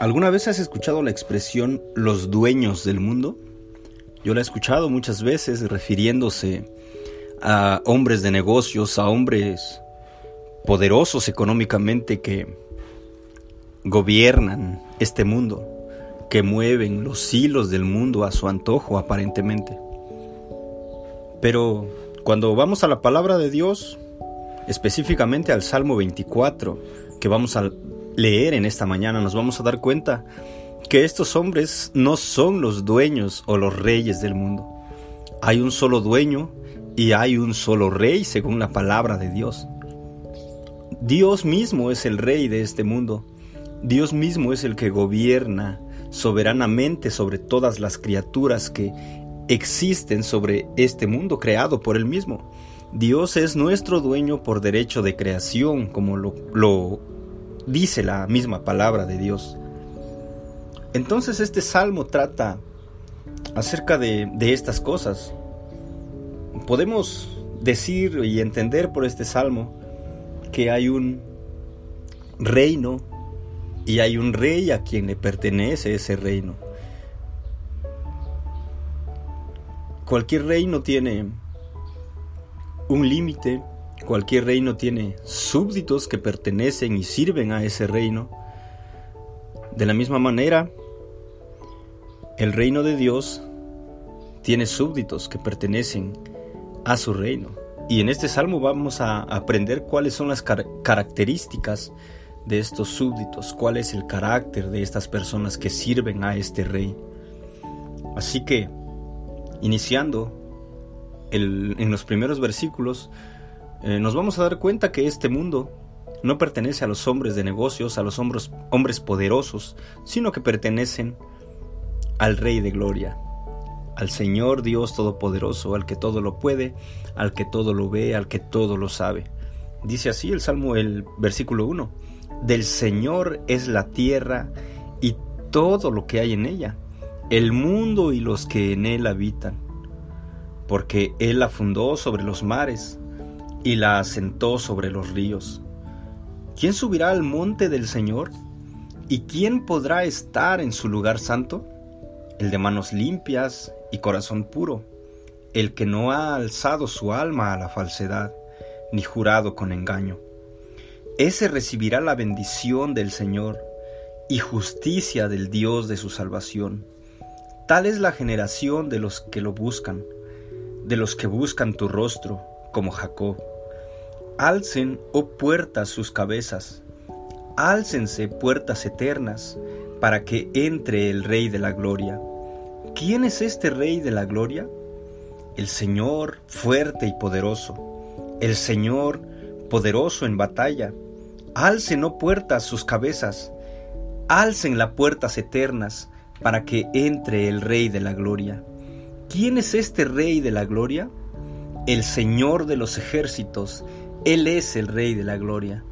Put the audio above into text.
¿Alguna vez has escuchado la expresión los dueños del mundo? Yo la he escuchado muchas veces refiriéndose a hombres de negocios, a hombres poderosos económicamente que gobiernan este mundo, que mueven los hilos del mundo a su antojo aparentemente. Pero cuando vamos a la palabra de Dios, específicamente al Salmo 24, que vamos a leer en esta mañana, nos vamos a dar cuenta que estos hombres no son los dueños o los reyes del mundo. Hay un solo dueño y hay un solo rey según la palabra de Dios. Dios mismo es el rey de este mundo. Dios mismo es el que gobierna soberanamente sobre todas las criaturas que existen sobre este mundo creado por Él mismo. Dios es nuestro dueño por derecho de creación, como lo, lo dice la misma palabra de Dios. Entonces este salmo trata acerca de, estas cosas. Podemos decir y entender por este salmo que hay un reino y hay un rey a quien le pertenece ese reino. Cualquier reino tiene un límite, Cualquier reino tiene súbditos que pertenecen y sirven a ese reino. De la misma manera, el reino de Dios tiene súbditos que pertenecen a su reino. Y en este salmo vamos a aprender cuáles son las características de estos súbditos, cuál es el carácter de estas personas que sirven a este rey. Así que, iniciando en los primeros versículos, eh, nos vamos a dar cuenta que este mundo no pertenece a los hombres de negocios, a los hombres, poderosos, sino que pertenecen al Rey de Gloria, al Señor Dios Todopoderoso, al que todo lo puede, al que todo lo ve, al que todo lo sabe. Dice así el Salmo, el versículo 1, del Señor es la tierra y todo lo que hay en ella, el mundo y los que en él habitan, porque Él la fundó sobre los mares y la asentó sobre los ríos. ¿Quién subirá al monte del Señor? ¿Y quién podrá estar en su lugar santo? El de manos limpias y corazón puro, el que no ha alzado su alma a la falsedad, ni jurado con engaño. Ese recibirá la bendición del Señor y justicia del Dios de su salvación. Tal es la generación de los que lo buscan, de los que buscan tu rostro, como Jacob Alcen, oh puertas, sus cabezas, álcense puertas eternas, para que entre el Rey de la Gloria. ¿Quién es este Rey de la Gloria? El Señor fuerte y poderoso, el Señor poderoso en batalla. Alcen, oh puertas, sus cabezas, alcen las puertas eternas, para que entre el Rey de la Gloria. ¿Quién es este Rey de la Gloria? El Señor de los ejércitos, él es el Rey de la Gloria.